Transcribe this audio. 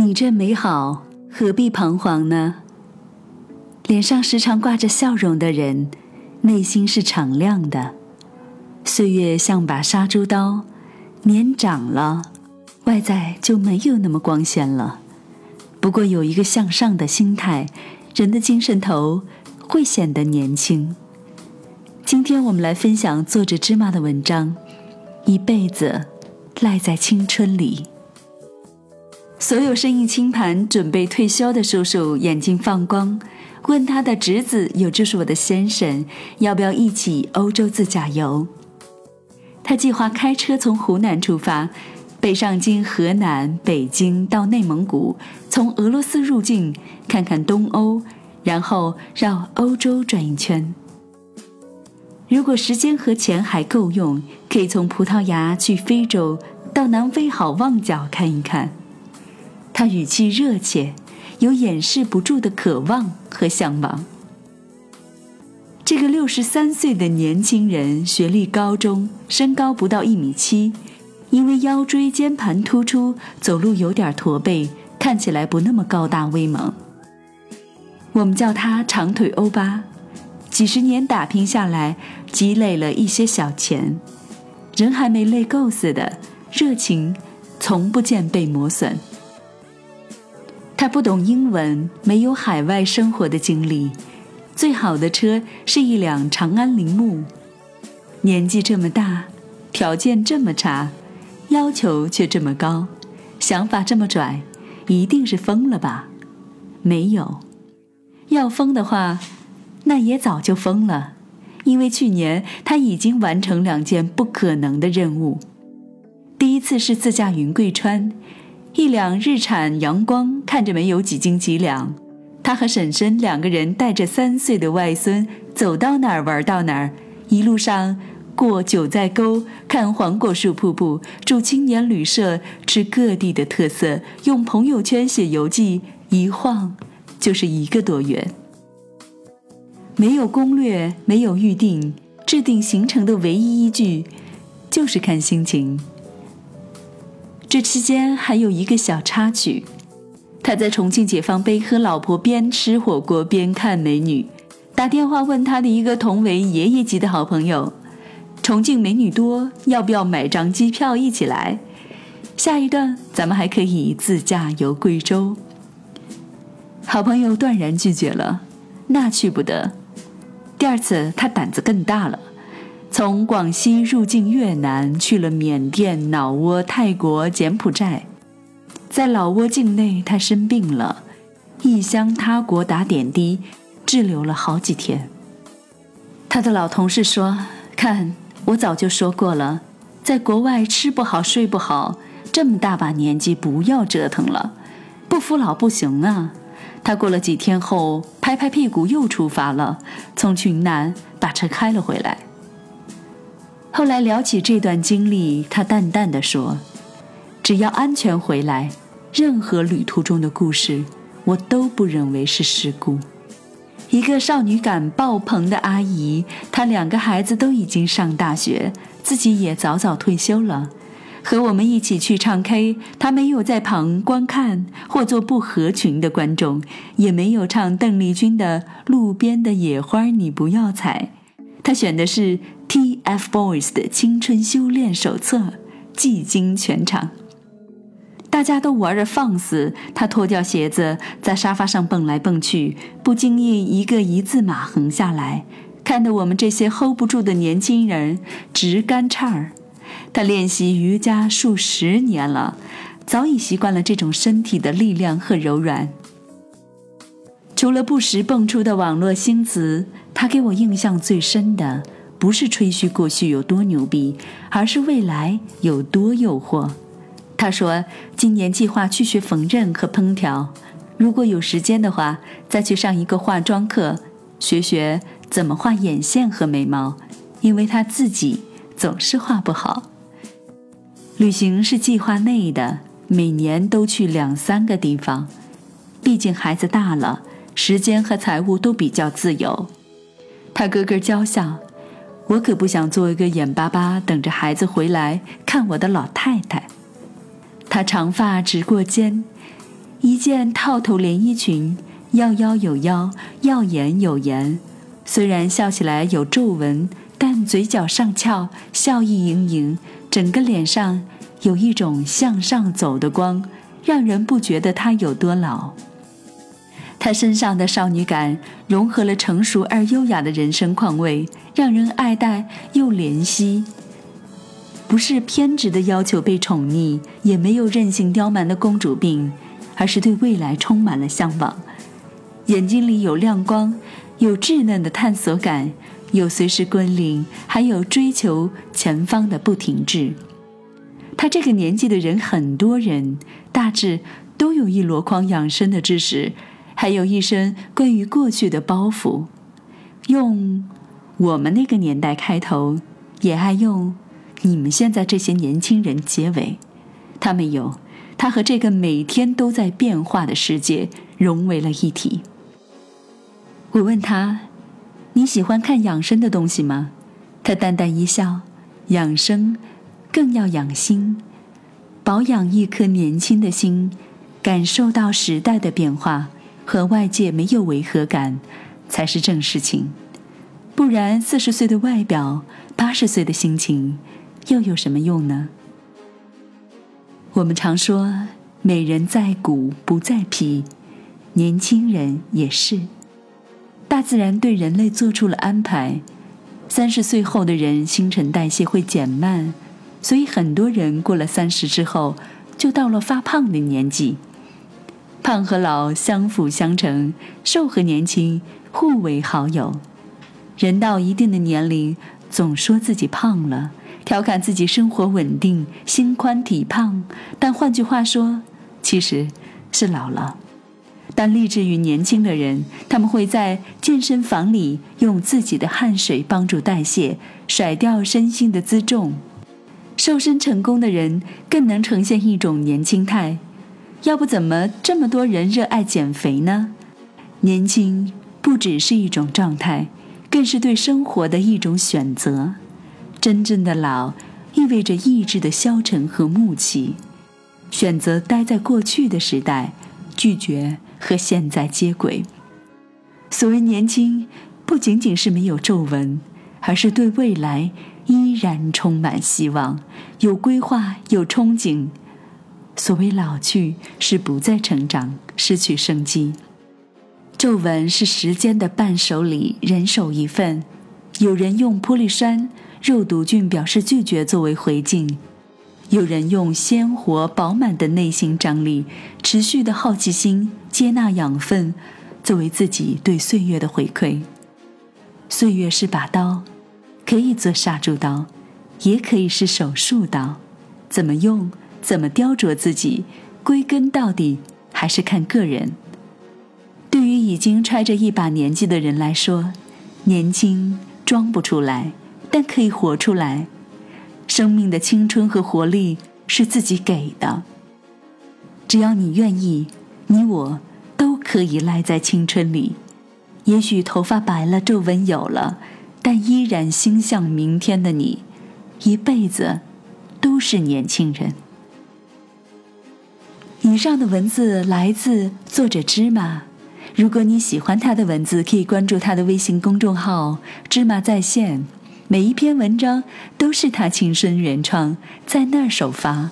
你这美好，何必彷徨呢？脸上时常挂着笑容的人，内心是敞亮的。岁月像把杀猪刀，年长了，外在就没有那么光鲜了。不过有一个向上的心态，人的精神头会显得年轻。今天我们来分享作者芝麻的文章，《一辈子赖在青春里》。所有生意清盘、准备退休的叔叔眼睛放光，问他的侄子，有就是我的先生，要不要一起欧洲自驾游？他计划开车从湖南出发，北上经河南、北京到内蒙古，从俄罗斯入境，看看东欧，然后绕欧洲转一圈。如果时间和钱还够用，可以从葡萄牙去非洲，到南非好望角看一看。他语气热切，有掩饰不住的渴望和向往。这个六十三岁的年轻人，学历高中，身高不到一米七，因为腰椎间盘突出，走路有点驼背，看起来不那么高大威猛。我们叫他长腿欧巴。几十年打拼下来，积累了一些小钱，人还没累够似的，热情从不见被磨损。他不懂英文，没有海外生活的经历，最好的车是一辆长安铃木。年纪这么大，条件这么差，要求却这么高，想法这么拽，一定是疯了吧？没有，要疯的话，那也早就疯了。因为去年他已经完成两件不可能的任务，第一次是自驾云贵川。一两日产阳光看着没有几斤几两，他和婶婶两个人带着三岁的外孙走到哪儿玩到哪儿，一路上过九寨沟，看黄果树瀑布，住青年旅社，吃各地的特色，用朋友圈写游记，一晃就是一个多月。没有攻略，没有预定，制定行程的唯一依据就是看心情。这期间还有一个小插曲，他在重庆解放碑和老婆边吃火锅边看美女，打电话问他的一个同为爷爷级的好朋友：“重庆美女多，要不要买张机票一起来？下一段咱们还可以自驾游贵州。”好朋友断然拒绝了，那去不得。第二次他胆子更大了。从广西入境越南，去了缅甸、老挝、泰国、柬埔寨，在老挝境内，他生病了，异乡他国打点滴，滞留了好几天。他的老同事说：“看，我早就说过了，在国外吃不好睡不好，这么大把年纪不要折腾了，不服老不行啊。”他过了几天后，拍拍屁股又出发了，从云南把车开了回来。后来聊起这段经历，他淡淡的说：“只要安全回来，任何旅途中的故事，我都不认为是事故。”一个少女感爆棚的阿姨，她两个孩子都已经上大学，自己也早早退休了，和我们一起去唱 K，她没有在旁观看或做不合群的观众，也没有唱邓丽君的《路边的野花你不要采》，她选的是。TFBOYS 的青春修炼手册，技惊全场。大家都玩的放肆，他脱掉鞋子，在沙发上蹦来蹦去，不经意一个一字马横下来，看得我们这些 hold 不住的年轻人直干颤儿。他练习瑜伽数十年了，早已习惯了这种身体的力量和柔软。除了不时蹦出的网络新词，他给我印象最深的。不是吹嘘过去有多牛逼，而是未来有多诱惑。他说，今年计划去学缝纫和烹调，如果有时间的话，再去上一个化妆课，学学怎么画眼线和眉毛，因为他自己总是画不好。旅行是计划内的，每年都去两三个地方，毕竟孩子大了，时间和财务都比较自由。他咯咯娇笑。我可不想做一个眼巴巴等着孩子回来看我的老太太。她长发直过肩，一件套头连衣裙，要腰有腰，要眼有颜。虽然笑起来有皱纹，但嘴角上翘，笑意盈盈，整个脸上有一种向上走的光，让人不觉得她有多老。她身上的少女感融合了成熟而优雅的人生况味，让人爱戴又怜惜。不是偏执的要求被宠溺，也没有任性刁蛮的公主病，而是对未来充满了向往。眼睛里有亮光，有稚嫩的探索感，有随时归零，还有追求前方的不停滞。他这个年纪的人，很多人大致都有一箩筐养生的知识，还有一身关于过去的包袱。用我们那个年代开头，也爱用。你们现在这些年轻人结尾，他没有，他和这个每天都在变化的世界融为了一体。我问他：“你喜欢看养生的东西吗？”他淡淡一笑：“养生，更要养心，保养一颗年轻的心，感受到时代的变化，和外界没有违和感，才是正事情。不然，四十岁的外表，八十岁的心情。”又有什么用呢？我们常说“美人在骨不在皮”，年轻人也是。大自然对人类做出了安排，三十岁后的人新陈代谢会减慢，所以很多人过了三十之后，就到了发胖的年纪。胖和老相辅相成，瘦和年轻互为好友。人到一定的年龄，总说自己胖了。调侃自己生活稳定、心宽体胖，但换句话说，其实是老了。但立志于年轻的人，他们会在健身房里用自己的汗水帮助代谢，甩掉身心的辎重。瘦身成功的人更能呈现一种年轻态，要不怎么这么多人热爱减肥呢？年轻不只是一种状态，更是对生活的一种选择。真正的老，意味着意志的消沉和暮气，选择待在过去的时代，拒绝和现在接轨。所谓年轻，不仅仅是没有皱纹，而是对未来依然充满希望，有规划，有憧憬。所谓老去，是不再成长，失去生机。皱纹是时间的伴手礼，人手一份。有人用玻璃山。肉毒菌表示拒绝作为回敬，有人用鲜活饱满的内心张力、持续的好奇心接纳养分，作为自己对岁月的回馈。岁月是把刀，可以做杀猪刀，也可以是手术刀。怎么用，怎么雕琢自己，归根到底还是看个人。对于已经揣着一把年纪的人来说，年轻装不出来。但可以活出来，生命的青春和活力是自己给的。只要你愿意，你我都可以赖在青春里。也许头发白了，皱纹有了，但依然心向明天的你，一辈子都是年轻人。以上的文字来自作者芝麻。如果你喜欢他的文字，可以关注他的微信公众号“芝麻在线”。每一篇文章都是他亲身原创，在那儿首发。